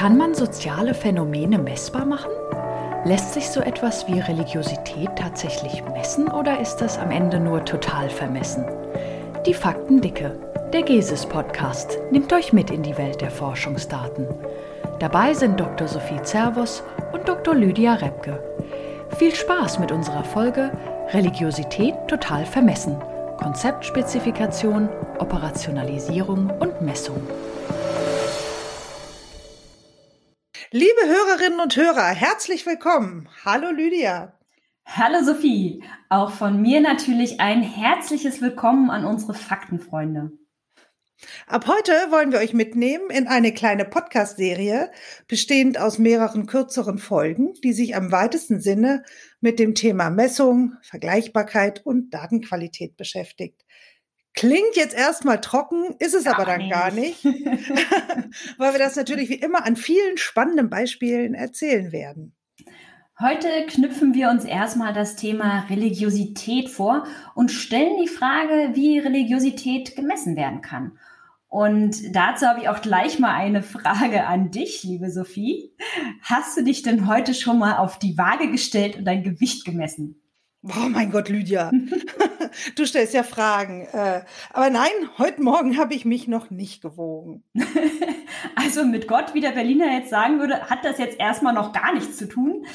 Kann man soziale Phänomene messbar machen? Lässt sich so etwas wie Religiosität tatsächlich messen oder ist das am Ende nur total vermessen? Die Faktendicke, der GESIS Podcast, nimmt euch mit in die Welt der Forschungsdaten. Dabei sind Dr. Sophie Zervos und Dr. Lydia Repke. Viel Spaß mit unserer Folge Religiosität total vermessen. Konzeptspezifikation, Operationalisierung und Messung. Liebe Hörerinnen und Hörer, herzlich willkommen. Hallo Lydia. Hallo Sophie. Auch von mir natürlich ein herzliches Willkommen an unsere Faktenfreunde. Ab heute wollen wir euch mitnehmen in eine kleine Podcast-Serie, bestehend aus mehreren kürzeren Folgen, die sich am weitesten Sinne mit dem Thema Messung, Vergleichbarkeit und Datenqualität beschäftigt. Klingt jetzt erstmal trocken, ist es gar aber dann nicht. gar nicht, weil wir das natürlich wie immer an vielen spannenden Beispielen erzählen werden. Heute knüpfen wir uns erstmal das Thema Religiosität vor und stellen die Frage, wie Religiosität gemessen werden kann. Und dazu habe ich auch gleich mal eine Frage an dich, liebe Sophie. Hast du dich denn heute schon mal auf die Waage gestellt und dein Gewicht gemessen? Oh mein Gott, Lydia, du stellst ja Fragen. Äh, aber nein, heute Morgen habe ich mich noch nicht gewogen. also mit Gott, wie der Berliner jetzt sagen würde, hat das jetzt erstmal noch gar nichts zu tun.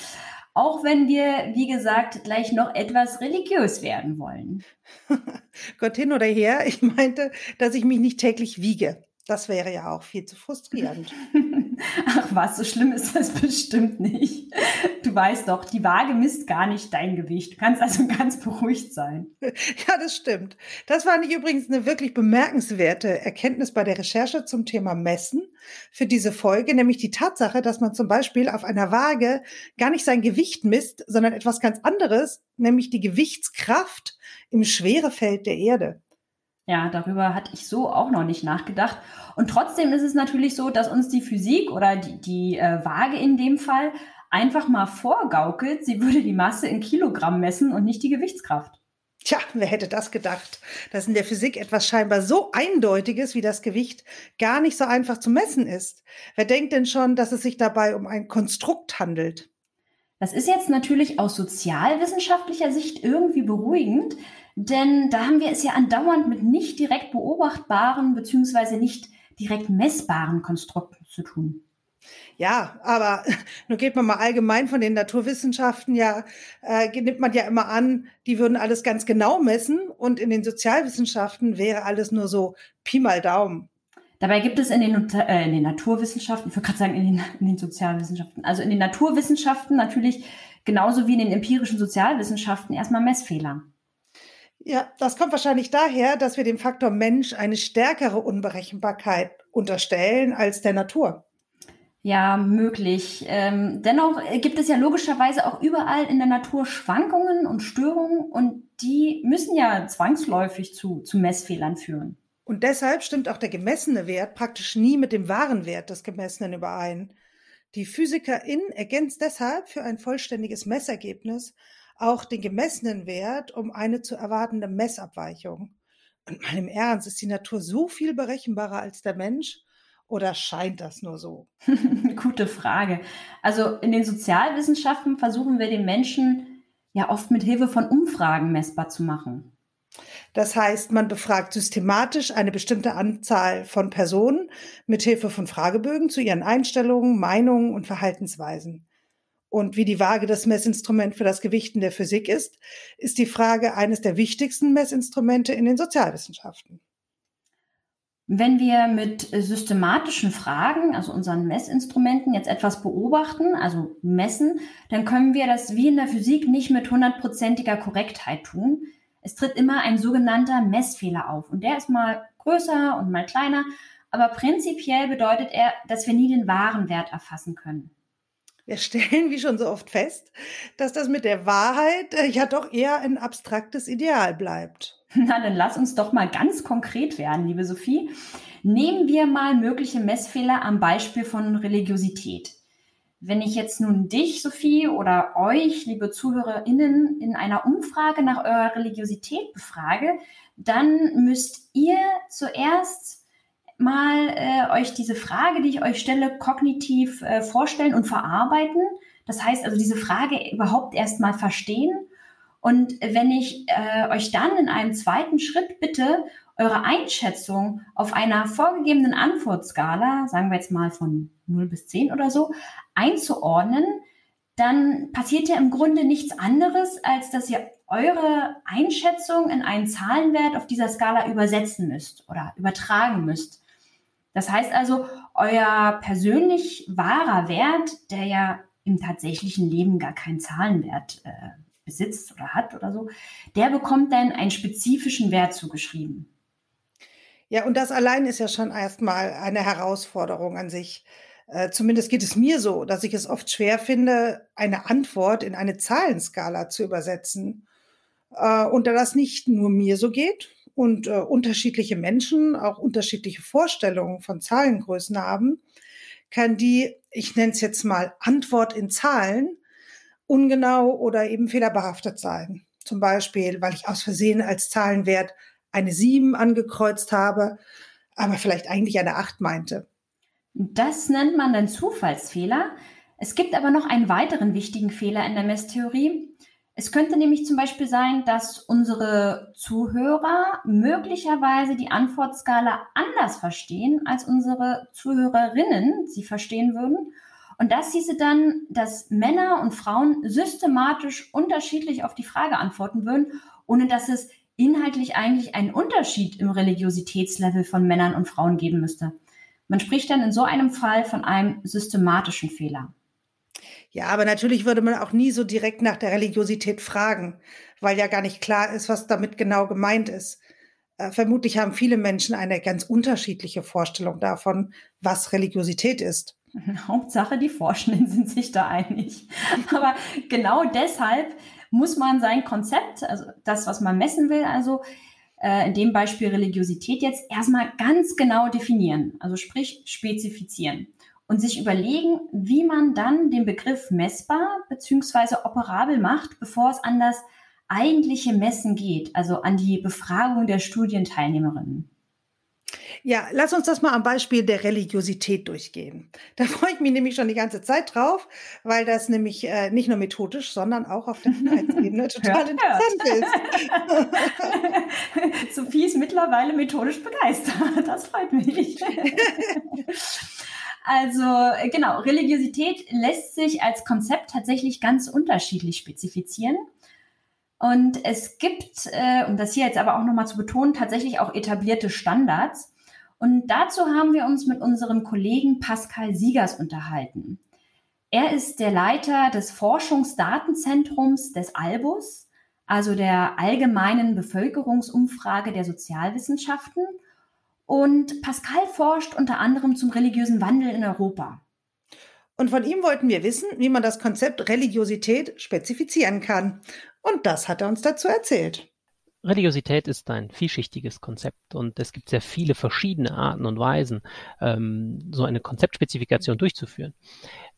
Auch wenn wir, wie gesagt, gleich noch etwas religiös werden wollen. Gott hin oder her, ich meinte, dass ich mich nicht täglich wiege. Das wäre ja auch viel zu frustrierend. Ach was, so schlimm ist das bestimmt nicht. Du weißt doch, die Waage misst gar nicht dein Gewicht. Du kannst also ganz beruhigt sein. Ja, das stimmt. Das war nicht übrigens eine wirklich bemerkenswerte Erkenntnis bei der Recherche zum Thema Messen für diese Folge, nämlich die Tatsache, dass man zum Beispiel auf einer Waage gar nicht sein Gewicht misst, sondern etwas ganz anderes, nämlich die Gewichtskraft im Schwerefeld der Erde. Ja, darüber hatte ich so auch noch nicht nachgedacht. Und trotzdem ist es natürlich so, dass uns die Physik oder die, die äh, Waage in dem Fall einfach mal vorgaukelt, sie würde die Masse in Kilogramm messen und nicht die Gewichtskraft. Tja, wer hätte das gedacht, dass in der Physik etwas scheinbar so Eindeutiges wie das Gewicht gar nicht so einfach zu messen ist? Wer denkt denn schon, dass es sich dabei um ein Konstrukt handelt? Das ist jetzt natürlich aus sozialwissenschaftlicher Sicht irgendwie beruhigend, denn da haben wir es ja andauernd mit nicht direkt beobachtbaren beziehungsweise nicht direkt messbaren Konstrukten zu tun. Ja, aber nun geht man mal allgemein von den Naturwissenschaften ja, äh, nimmt man ja immer an, die würden alles ganz genau messen und in den Sozialwissenschaften wäre alles nur so Pi mal Daumen. Dabei gibt es in den, äh, in den Naturwissenschaften, ich würde gerade sagen in den, in den Sozialwissenschaften, also in den Naturwissenschaften natürlich genauso wie in den empirischen Sozialwissenschaften erstmal Messfehler. Ja, das kommt wahrscheinlich daher, dass wir dem Faktor Mensch eine stärkere Unberechenbarkeit unterstellen als der Natur. Ja, möglich. Ähm, dennoch gibt es ja logischerweise auch überall in der Natur Schwankungen und Störungen und die müssen ja zwangsläufig zu, zu Messfehlern führen. Und deshalb stimmt auch der gemessene Wert praktisch nie mit dem wahren Wert des Gemessenen überein. Die Physikerin ergänzt deshalb für ein vollständiges Messergebnis auch den gemessenen Wert um eine zu erwartende Messabweichung. Und im Ernst, ist die Natur so viel berechenbarer als der Mensch? Oder scheint das nur so? Gute Frage. Also in den Sozialwissenschaften versuchen wir den Menschen ja oft mit Hilfe von Umfragen messbar zu machen. Das heißt, man befragt systematisch eine bestimmte Anzahl von Personen mit Hilfe von Fragebögen zu ihren Einstellungen, Meinungen und Verhaltensweisen und wie die Waage das Messinstrument für das Gewichten der Physik ist, ist die Frage eines der wichtigsten Messinstrumente in den Sozialwissenschaften. Wenn wir mit systematischen Fragen, also unseren Messinstrumenten, jetzt etwas beobachten, also messen, dann können wir das wie in der Physik nicht mit hundertprozentiger Korrektheit tun. Es tritt immer ein sogenannter Messfehler auf und der ist mal größer und mal kleiner, aber prinzipiell bedeutet er, dass wir nie den wahren Wert erfassen können. Wir stellen, wie schon so oft fest, dass das mit der Wahrheit äh, ja doch eher ein abstraktes Ideal bleibt. Na, dann lass uns doch mal ganz konkret werden, liebe Sophie. Nehmen wir mal mögliche Messfehler am Beispiel von Religiosität. Wenn ich jetzt nun dich, Sophie, oder euch, liebe ZuhörerInnen, in einer Umfrage nach eurer Religiosität befrage, dann müsst ihr zuerst mal äh, euch diese Frage, die ich euch stelle, kognitiv äh, vorstellen und verarbeiten. Das heißt also diese Frage überhaupt erst mal verstehen. Und wenn ich äh, euch dann in einem zweiten Schritt bitte, eure Einschätzung auf einer vorgegebenen Antwortskala, sagen wir jetzt mal von 0 bis 10 oder so, einzuordnen, dann passiert ja im Grunde nichts anderes, als dass ihr eure Einschätzung in einen Zahlenwert auf dieser Skala übersetzen müsst oder übertragen müsst. Das heißt also, euer persönlich wahrer Wert, der ja im tatsächlichen Leben gar keinen Zahlenwert äh, besitzt oder hat oder so, der bekommt dann einen spezifischen Wert zugeschrieben. Ja, und das allein ist ja schon erstmal eine Herausforderung an sich. Äh, zumindest geht es mir so, dass ich es oft schwer finde, eine Antwort in eine Zahlenskala zu übersetzen. Äh, und da das nicht nur mir so geht und äh, unterschiedliche Menschen auch unterschiedliche Vorstellungen von Zahlengrößen haben, kann die, ich nenne es jetzt mal Antwort in Zahlen, ungenau oder eben fehlerbehaftet sein. Zum Beispiel, weil ich aus Versehen als Zahlenwert eine 7 angekreuzt habe, aber vielleicht eigentlich eine 8 meinte. Das nennt man dann Zufallsfehler. Es gibt aber noch einen weiteren wichtigen Fehler in der Messtheorie. Es könnte nämlich zum Beispiel sein, dass unsere Zuhörer möglicherweise die Antwortskala anders verstehen, als unsere Zuhörerinnen sie verstehen würden. Und das hieße dann, dass Männer und Frauen systematisch unterschiedlich auf die Frage antworten würden, ohne dass es inhaltlich eigentlich einen Unterschied im Religiositätslevel von Männern und Frauen geben müsste. Man spricht dann in so einem Fall von einem systematischen Fehler. Ja, aber natürlich würde man auch nie so direkt nach der Religiosität fragen, weil ja gar nicht klar ist, was damit genau gemeint ist. Äh, vermutlich haben viele Menschen eine ganz unterschiedliche Vorstellung davon, was Religiosität ist. Hauptsache, die Forschenden sind sich da einig. Aber genau deshalb muss man sein Konzept, also das, was man messen will, also äh, in dem Beispiel Religiosität jetzt erstmal ganz genau definieren, also sprich spezifizieren und sich überlegen, wie man dann den Begriff messbar bzw. operabel macht, bevor es an das eigentliche Messen geht, also an die Befragung der Studienteilnehmerinnen. Ja, lass uns das mal am Beispiel der Religiosität durchgehen. Da freue ich mich nämlich schon die ganze Zeit drauf, weil das nämlich äh, nicht nur methodisch, sondern auch auf der Inhaltsebene total interessant ist. Sophie ist mittlerweile methodisch begeistert. Das freut mich. Also genau, Religiosität lässt sich als Konzept tatsächlich ganz unterschiedlich spezifizieren. Und es gibt, äh, um das hier jetzt aber auch nochmal zu betonen, tatsächlich auch etablierte Standards. Und dazu haben wir uns mit unserem Kollegen Pascal Siegers unterhalten. Er ist der Leiter des Forschungsdatenzentrums des Albus, also der allgemeinen Bevölkerungsumfrage der Sozialwissenschaften. Und Pascal forscht unter anderem zum religiösen Wandel in Europa. Und von ihm wollten wir wissen, wie man das Konzept Religiosität spezifizieren kann. Und das hat er uns dazu erzählt. Religiosität ist ein vielschichtiges Konzept und es gibt sehr viele verschiedene Arten und Weisen, ähm, so eine Konzeptspezifikation durchzuführen.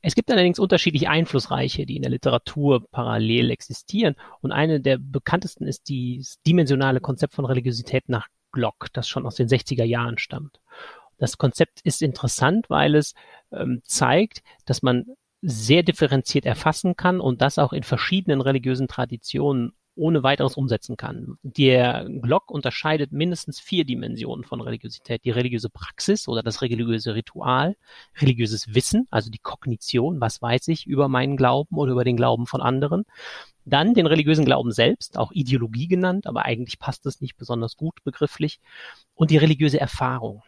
Es gibt allerdings unterschiedlich einflussreiche, die in der Literatur parallel existieren und eine der bekanntesten ist das dimensionale Konzept von Religiosität nach Glock, das schon aus den 60er Jahren stammt. Das Konzept ist interessant, weil es ähm, zeigt, dass man sehr differenziert erfassen kann und das auch in verschiedenen religiösen Traditionen ohne weiteres umsetzen kann. Der Glock unterscheidet mindestens vier Dimensionen von Religiosität. Die religiöse Praxis oder das religiöse Ritual, religiöses Wissen, also die Kognition, was weiß ich über meinen Glauben oder über den Glauben von anderen. Dann den religiösen Glauben selbst, auch Ideologie genannt, aber eigentlich passt es nicht besonders gut begrifflich. Und die religiöse Erfahrung.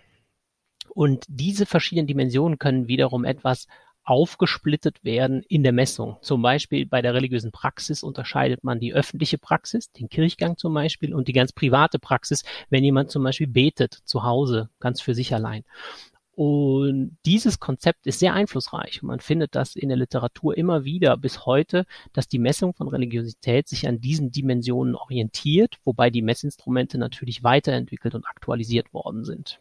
Und diese verschiedenen Dimensionen können wiederum etwas aufgesplittet werden in der Messung. Zum Beispiel bei der religiösen Praxis unterscheidet man die öffentliche Praxis, den Kirchgang zum Beispiel, und die ganz private Praxis, wenn jemand zum Beispiel betet zu Hause, ganz für sich allein. Und dieses Konzept ist sehr einflussreich. Man findet das in der Literatur immer wieder bis heute, dass die Messung von Religiosität sich an diesen Dimensionen orientiert, wobei die Messinstrumente natürlich weiterentwickelt und aktualisiert worden sind.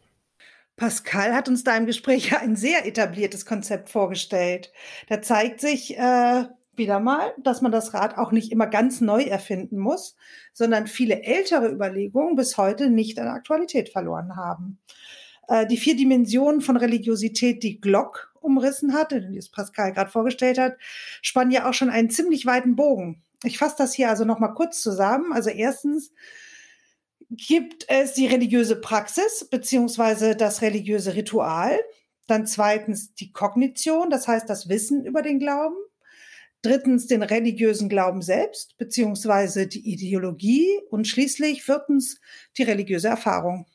Pascal hat uns da im Gespräch ein sehr etabliertes Konzept vorgestellt. Da zeigt sich äh, wieder mal, dass man das Rad auch nicht immer ganz neu erfinden muss, sondern viele ältere Überlegungen bis heute nicht an Aktualität verloren haben. Äh, die vier Dimensionen von Religiosität, die Glock umrissen hat, die es Pascal gerade vorgestellt hat, spannen ja auch schon einen ziemlich weiten Bogen. Ich fasse das hier also nochmal kurz zusammen. Also erstens gibt es die religiöse Praxis beziehungsweise das religiöse Ritual. Dann zweitens die Kognition, das heißt das Wissen über den Glauben. Drittens den religiösen Glauben selbst beziehungsweise die Ideologie und schließlich viertens die religiöse Erfahrung.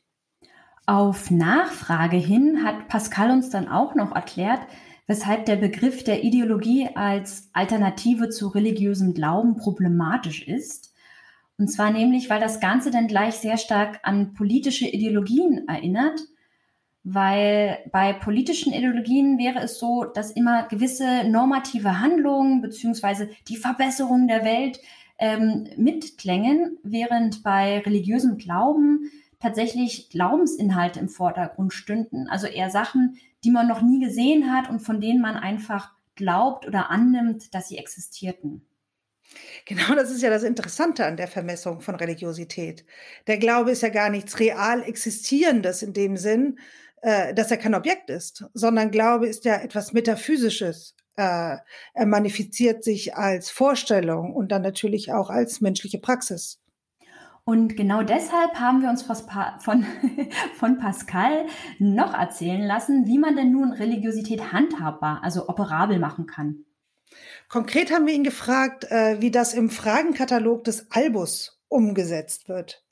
Auf Nachfrage hin hat Pascal uns dann auch noch erklärt, weshalb der Begriff der Ideologie als Alternative zu religiösem Glauben problematisch ist. Und zwar nämlich, weil das Ganze dann gleich sehr stark an politische Ideologien erinnert, weil bei politischen Ideologien wäre es so, dass immer gewisse normative Handlungen beziehungsweise die Verbesserung der Welt ähm, mitklängen, während bei religiösem Glauben tatsächlich Glaubensinhalte im Vordergrund stünden. Also eher Sachen, die man noch nie gesehen hat und von denen man einfach glaubt oder annimmt, dass sie existierten. Genau, das ist ja das Interessante an der Vermessung von Religiosität. Der Glaube ist ja gar nichts real Existierendes in dem Sinn, äh, dass er kein Objekt ist, sondern Glaube ist ja etwas Metaphysisches. Äh, er manifestiert sich als Vorstellung und dann natürlich auch als menschliche Praxis. Und genau deshalb haben wir uns von, von Pascal noch erzählen lassen, wie man denn nun Religiosität handhabbar, also operabel machen kann. Konkret haben wir ihn gefragt, äh, wie das im Fragenkatalog des Albus umgesetzt wird.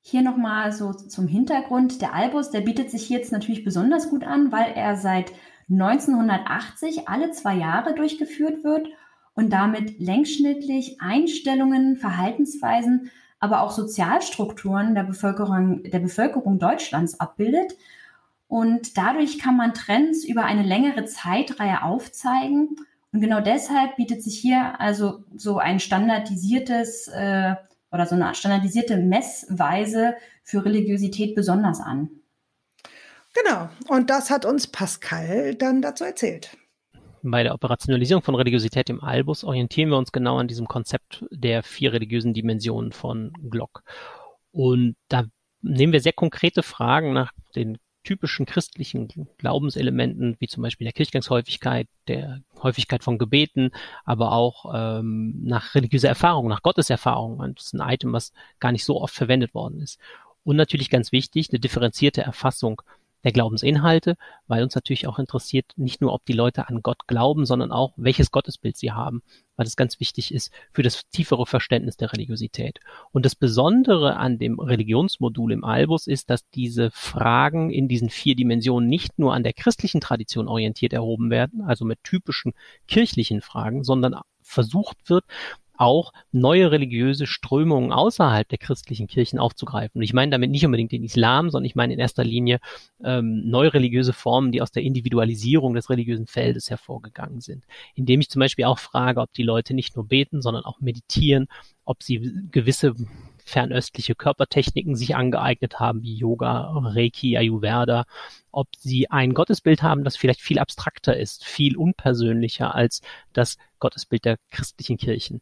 Hier nochmal so zum Hintergrund. Der Albus, der bietet sich jetzt natürlich besonders gut an, weil er seit 1980 alle zwei Jahre durchgeführt wird und damit längsschnittlich Einstellungen, Verhaltensweisen aber auch Sozialstrukturen der Bevölkerung, der Bevölkerung Deutschlands abbildet. Und dadurch kann man Trends über eine längere Zeitreihe aufzeigen. Und genau deshalb bietet sich hier also so ein standardisiertes äh, oder so eine standardisierte Messweise für Religiosität besonders an. Genau. Und das hat uns Pascal dann dazu erzählt. Bei der Operationalisierung von Religiosität im Albus orientieren wir uns genau an diesem Konzept der vier religiösen Dimensionen von Glock. Und da nehmen wir sehr konkrete Fragen nach den typischen christlichen Glaubenselementen, wie zum Beispiel der Kirchgangshäufigkeit, der Häufigkeit von Gebeten, aber auch ähm, nach religiöser Erfahrung, nach Gotteserfahrung. Das ist ein Item, was gar nicht so oft verwendet worden ist. Und natürlich ganz wichtig, eine differenzierte Erfassung der Glaubensinhalte, weil uns natürlich auch interessiert, nicht nur, ob die Leute an Gott glauben, sondern auch, welches Gottesbild sie haben, weil das ganz wichtig ist für das tiefere Verständnis der Religiosität. Und das Besondere an dem Religionsmodul im Albus ist, dass diese Fragen in diesen vier Dimensionen nicht nur an der christlichen Tradition orientiert erhoben werden, also mit typischen kirchlichen Fragen, sondern versucht wird, auch neue religiöse Strömungen außerhalb der christlichen Kirchen aufzugreifen. Und ich meine damit nicht unbedingt den Islam, sondern ich meine in erster Linie ähm, neue religiöse Formen, die aus der Individualisierung des religiösen Feldes hervorgegangen sind. Indem ich zum Beispiel auch frage, ob die Leute nicht nur beten, sondern auch meditieren, ob sie gewisse fernöstliche Körpertechniken sich angeeignet haben, wie Yoga, Reiki, Ayurveda, ob sie ein Gottesbild haben, das vielleicht viel abstrakter ist, viel unpersönlicher als das Gottesbild der christlichen Kirchen.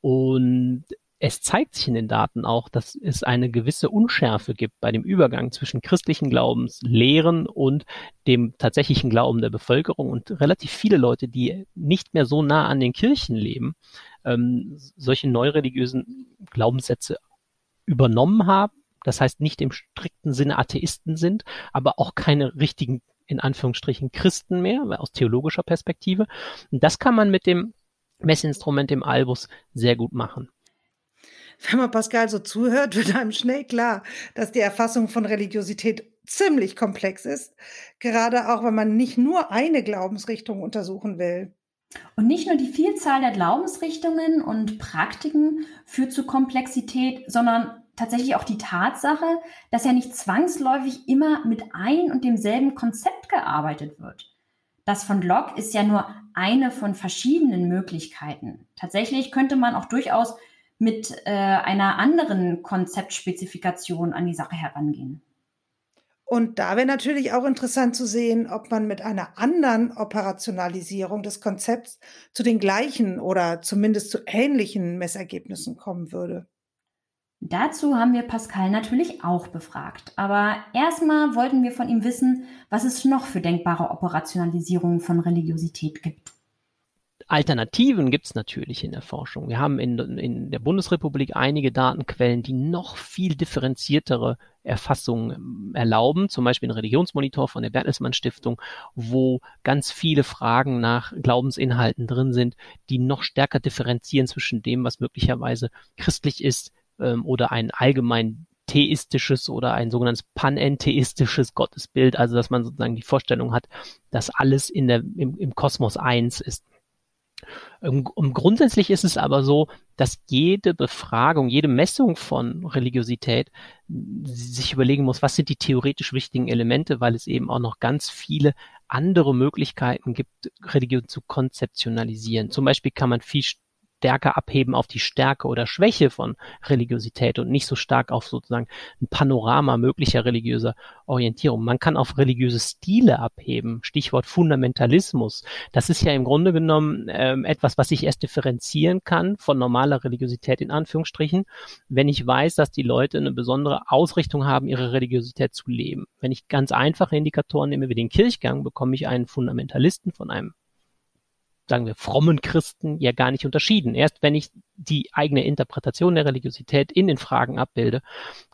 Und es zeigt sich in den Daten auch, dass es eine gewisse Unschärfe gibt bei dem Übergang zwischen christlichen Glaubenslehren und dem tatsächlichen Glauben der Bevölkerung und relativ viele Leute, die nicht mehr so nah an den Kirchen leben, ähm, solche neureligiösen Glaubenssätze übernommen haben. Das heißt, nicht im strikten Sinne Atheisten sind, aber auch keine richtigen, in Anführungsstrichen, Christen mehr, aus theologischer Perspektive. Und das kann man mit dem Messinstrument im Albus sehr gut machen. Wenn man Pascal so zuhört, wird einem schnell klar, dass die Erfassung von Religiosität ziemlich komplex ist, gerade auch wenn man nicht nur eine Glaubensrichtung untersuchen will. Und nicht nur die Vielzahl der Glaubensrichtungen und Praktiken führt zu Komplexität, sondern tatsächlich auch die Tatsache, dass ja nicht zwangsläufig immer mit ein und demselben Konzept gearbeitet wird. Das von Locke ist ja nur eine von verschiedenen Möglichkeiten. Tatsächlich könnte man auch durchaus mit äh, einer anderen Konzeptspezifikation an die Sache herangehen. Und da wäre natürlich auch interessant zu sehen, ob man mit einer anderen Operationalisierung des Konzepts zu den gleichen oder zumindest zu ähnlichen Messergebnissen kommen würde. Dazu haben wir Pascal natürlich auch befragt. Aber erstmal wollten wir von ihm wissen, was es noch für denkbare Operationalisierungen von Religiosität gibt. Alternativen gibt es natürlich in der Forschung. Wir haben in, in der Bundesrepublik einige Datenquellen, die noch viel differenziertere Erfassungen ähm, erlauben, zum Beispiel ein Religionsmonitor von der Bertelsmann Stiftung, wo ganz viele Fragen nach Glaubensinhalten drin sind, die noch stärker differenzieren zwischen dem, was möglicherweise christlich ist ähm, oder ein allgemein theistisches oder ein sogenanntes panentheistisches Gottesbild, also dass man sozusagen die Vorstellung hat, dass alles in der, im, im Kosmos eins ist. Um, um, grundsätzlich ist es aber so, dass jede Befragung, jede Messung von Religiosität sich überlegen muss, was sind die theoretisch wichtigen Elemente, weil es eben auch noch ganz viele andere Möglichkeiten gibt, Religion zu konzeptionalisieren. Zum Beispiel kann man viel stärker abheben auf die Stärke oder Schwäche von Religiosität und nicht so stark auf sozusagen ein Panorama möglicher religiöser Orientierung. Man kann auf religiöse Stile abheben. Stichwort Fundamentalismus. Das ist ja im Grunde genommen ähm, etwas, was ich erst differenzieren kann von normaler Religiosität in Anführungsstrichen, wenn ich weiß, dass die Leute eine besondere Ausrichtung haben, ihre Religiosität zu leben. Wenn ich ganz einfache Indikatoren nehme wie den Kirchgang, bekomme ich einen Fundamentalisten von einem sagen wir, frommen Christen ja gar nicht unterschieden. Erst wenn ich die eigene Interpretation der Religiosität in den Fragen abbilde,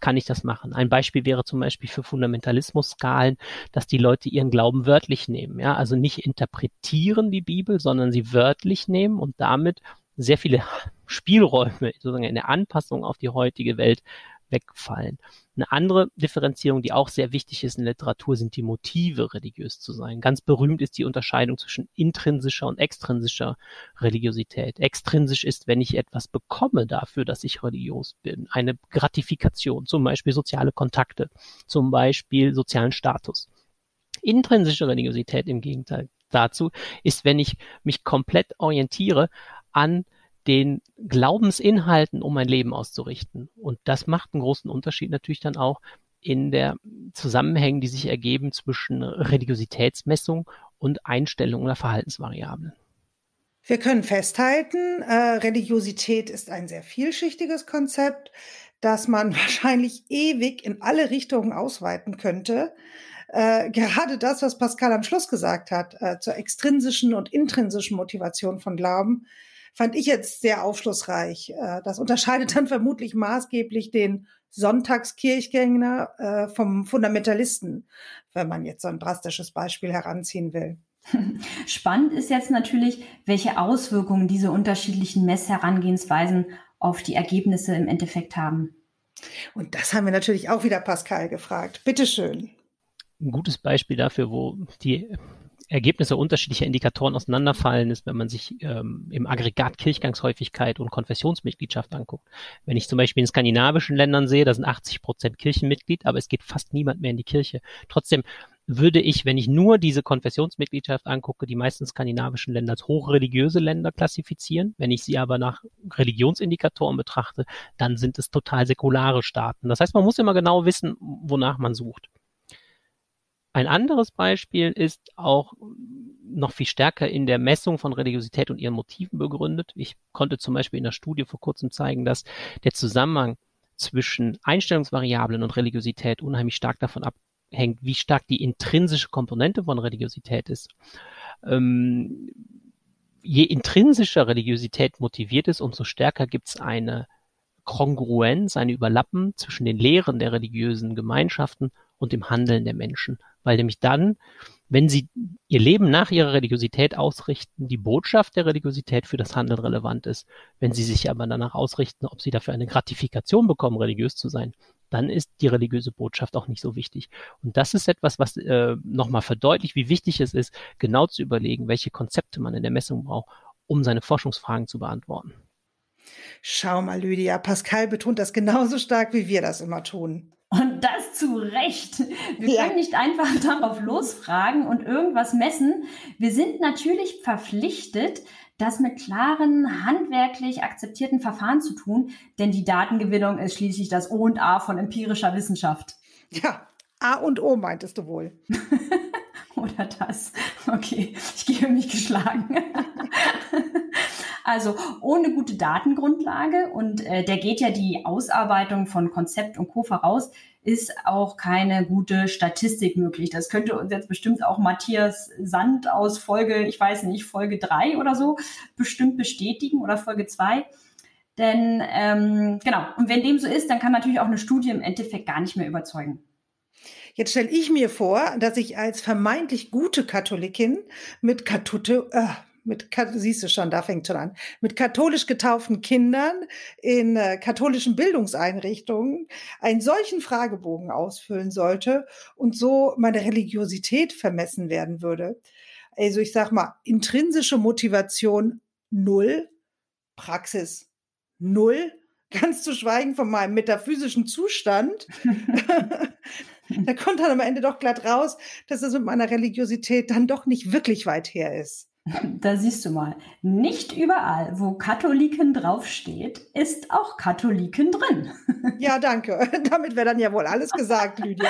kann ich das machen. Ein Beispiel wäre zum Beispiel für Fundamentalismus-Skalen, dass die Leute ihren Glauben wörtlich nehmen. Ja, also nicht interpretieren die Bibel, sondern sie wörtlich nehmen und damit sehr viele Spielräume sozusagen in der Anpassung auf die heutige Welt wegfallen. Eine andere Differenzierung, die auch sehr wichtig ist in Literatur, sind die Motive, religiös zu sein. Ganz berühmt ist die Unterscheidung zwischen intrinsischer und extrinsischer Religiosität. Extrinsisch ist, wenn ich etwas bekomme dafür, dass ich religiös bin. Eine Gratifikation, zum Beispiel soziale Kontakte, zum Beispiel sozialen Status. Intrinsische Religiosität im Gegenteil dazu ist, wenn ich mich komplett orientiere an den Glaubensinhalten, um mein Leben auszurichten. Und das macht einen großen Unterschied natürlich dann auch in der Zusammenhängen, die sich ergeben zwischen Religiositätsmessung und Einstellung oder Verhaltensvariablen. Wir können festhalten, äh, Religiosität ist ein sehr vielschichtiges Konzept, das man wahrscheinlich ewig in alle Richtungen ausweiten könnte. Äh, gerade das, was Pascal am Schluss gesagt hat, äh, zur extrinsischen und intrinsischen Motivation von Glauben, fand ich jetzt sehr aufschlussreich. Äh, das unterscheidet dann vermutlich maßgeblich den Sonntagskirchgänger äh, vom Fundamentalisten, wenn man jetzt so ein drastisches Beispiel heranziehen will. Spannend ist jetzt natürlich, welche Auswirkungen diese unterschiedlichen Messherangehensweisen auf die Ergebnisse im Endeffekt haben. Und das haben wir natürlich auch wieder Pascal gefragt. Bitteschön. Ein gutes Beispiel dafür, wo die Ergebnisse unterschiedlicher Indikatoren auseinanderfallen, ist, wenn man sich ähm, im Aggregat Kirchgangshäufigkeit und Konfessionsmitgliedschaft anguckt. Wenn ich zum Beispiel in skandinavischen Ländern sehe, da sind 80 Prozent Kirchenmitglied, aber es geht fast niemand mehr in die Kirche. Trotzdem würde ich, wenn ich nur diese Konfessionsmitgliedschaft angucke, die meisten skandinavischen Länder als hochreligiöse Länder klassifizieren. Wenn ich sie aber nach Religionsindikatoren betrachte, dann sind es total säkulare Staaten. Das heißt, man muss immer genau wissen, wonach man sucht. Ein anderes Beispiel ist auch noch viel stärker in der Messung von Religiosität und ihren Motiven begründet. Ich konnte zum Beispiel in der Studie vor kurzem zeigen, dass der Zusammenhang zwischen Einstellungsvariablen und Religiosität unheimlich stark davon abhängt, wie stark die intrinsische Komponente von Religiosität ist. Ähm, je intrinsischer Religiosität motiviert ist, umso stärker gibt es eine Kongruenz, eine Überlappen zwischen den Lehren der religiösen Gemeinschaften und dem Handeln der Menschen weil nämlich dann, wenn sie ihr Leben nach ihrer Religiosität ausrichten, die Botschaft der Religiosität für das Handeln relevant ist. Wenn sie sich aber danach ausrichten, ob sie dafür eine Gratifikation bekommen, religiös zu sein, dann ist die religiöse Botschaft auch nicht so wichtig. Und das ist etwas, was äh, nochmal verdeutlicht, wie wichtig es ist, genau zu überlegen, welche Konzepte man in der Messung braucht, um seine Forschungsfragen zu beantworten. Schau mal, Lydia, Pascal betont das genauso stark, wie wir das immer tun. Und das zu Recht. Wir ja. können nicht einfach darauf losfragen und irgendwas messen. Wir sind natürlich verpflichtet, das mit klaren, handwerklich akzeptierten Verfahren zu tun, denn die Datengewinnung ist schließlich das O und A von empirischer Wissenschaft. Ja, A und O meintest du wohl. Oder das. Okay, ich gebe mich geschlagen. Also ohne gute Datengrundlage und äh, der geht ja die Ausarbeitung von Konzept und Co. voraus, ist auch keine gute Statistik möglich. Das könnte uns jetzt bestimmt auch Matthias Sand aus Folge, ich weiß nicht, Folge drei oder so bestimmt bestätigen oder Folge zwei. Denn ähm, genau, und wenn dem so ist, dann kann natürlich auch eine Studie im Endeffekt gar nicht mehr überzeugen. Jetzt stelle ich mir vor, dass ich als vermeintlich gute Katholikin mit Katute, äh, mit, siehst du schon, da fängt schon an, mit katholisch getauften Kindern in äh, katholischen Bildungseinrichtungen einen solchen Fragebogen ausfüllen sollte und so meine Religiosität vermessen werden würde. Also ich sag mal, intrinsische Motivation null, Praxis null, ganz zu schweigen von meinem metaphysischen Zustand. da kommt dann am Ende doch glatt raus, dass es mit meiner Religiosität dann doch nicht wirklich weit her ist. Da siehst du mal, nicht überall, wo Katholiken draufsteht, ist auch Katholiken drin. Ja, danke. Damit wäre dann ja wohl alles gesagt, Lydia.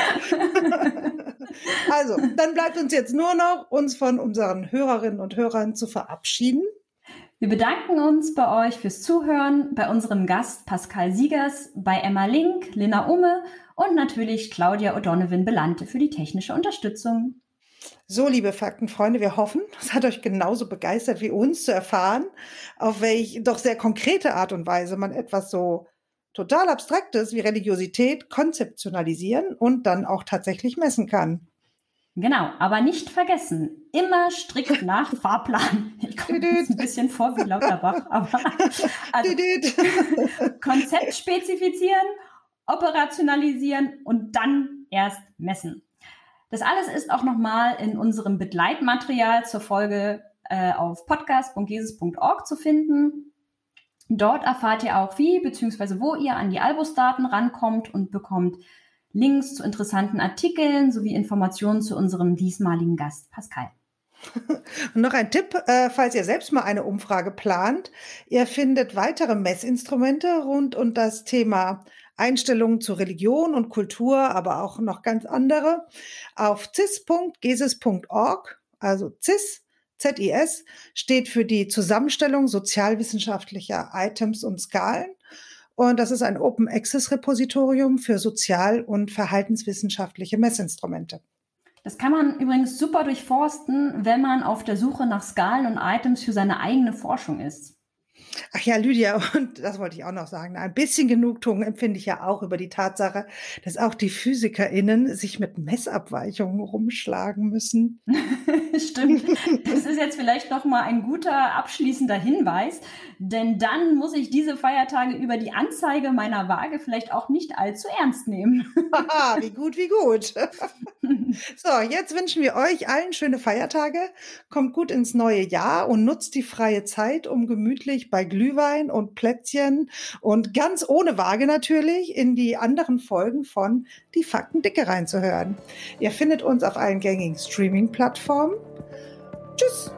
Also, dann bleibt uns jetzt nur noch, uns von unseren Hörerinnen und Hörern zu verabschieden. Wir bedanken uns bei euch fürs Zuhören, bei unserem Gast Pascal Siegers, bei Emma Link, Lina Umme und natürlich Claudia O'Donovan Belante für die technische Unterstützung. So, liebe Faktenfreunde, wir hoffen, es hat euch genauso begeistert wie uns zu erfahren, auf welch doch sehr konkrete Art und Weise man etwas so total Abstraktes wie Religiosität konzeptionalisieren und dann auch tatsächlich messen kann. Genau, aber nicht vergessen, immer strikt nach Fahrplan. Ich komme ein bisschen vor wie Lauterbach, aber also, Konzept spezifizieren, operationalisieren und dann erst messen. Das alles ist auch nochmal in unserem Begleitmaterial zur Folge äh, auf podcast.jesus.org zu finden. Dort erfahrt ihr auch, wie bzw. wo ihr an die Albus-Daten rankommt und bekommt Links zu interessanten Artikeln sowie Informationen zu unserem diesmaligen Gast Pascal. Und noch ein Tipp, äh, falls ihr selbst mal eine Umfrage plant. Ihr findet weitere Messinstrumente rund um das Thema Einstellungen zu Religion und Kultur, aber auch noch ganz andere auf cis.gesis.org, also cis, ZIS, steht für die Zusammenstellung sozialwissenschaftlicher Items und Skalen. Und das ist ein Open Access Repositorium für sozial- und verhaltenswissenschaftliche Messinstrumente. Das kann man übrigens super durchforsten, wenn man auf der Suche nach Skalen und Items für seine eigene Forschung ist. Ach ja, Lydia, und das wollte ich auch noch sagen. Ein bisschen Genugtuung empfinde ich ja auch über die Tatsache, dass auch die PhysikerInnen sich mit Messabweichungen rumschlagen müssen. Stimmt. Das ist jetzt vielleicht noch mal ein guter abschließender Hinweis, denn dann muss ich diese Feiertage über die Anzeige meiner Waage vielleicht auch nicht allzu ernst nehmen. Haha, wie gut, wie gut. So, jetzt wünschen wir euch allen schöne Feiertage. Kommt gut ins neue Jahr und nutzt die freie Zeit, um gemütlich bei Glühwein und Plätzchen und ganz ohne Waage natürlich in die anderen Folgen von Die Fakten Dicke reinzuhören. Ihr findet uns auf allen gängigen Streaming-Plattformen. Tschüss!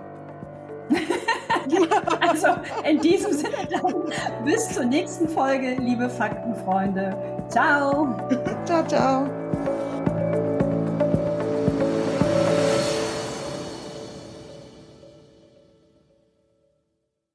also in diesem Sinne dann bis zur nächsten Folge, liebe Faktenfreunde. Ciao. ciao, ciao.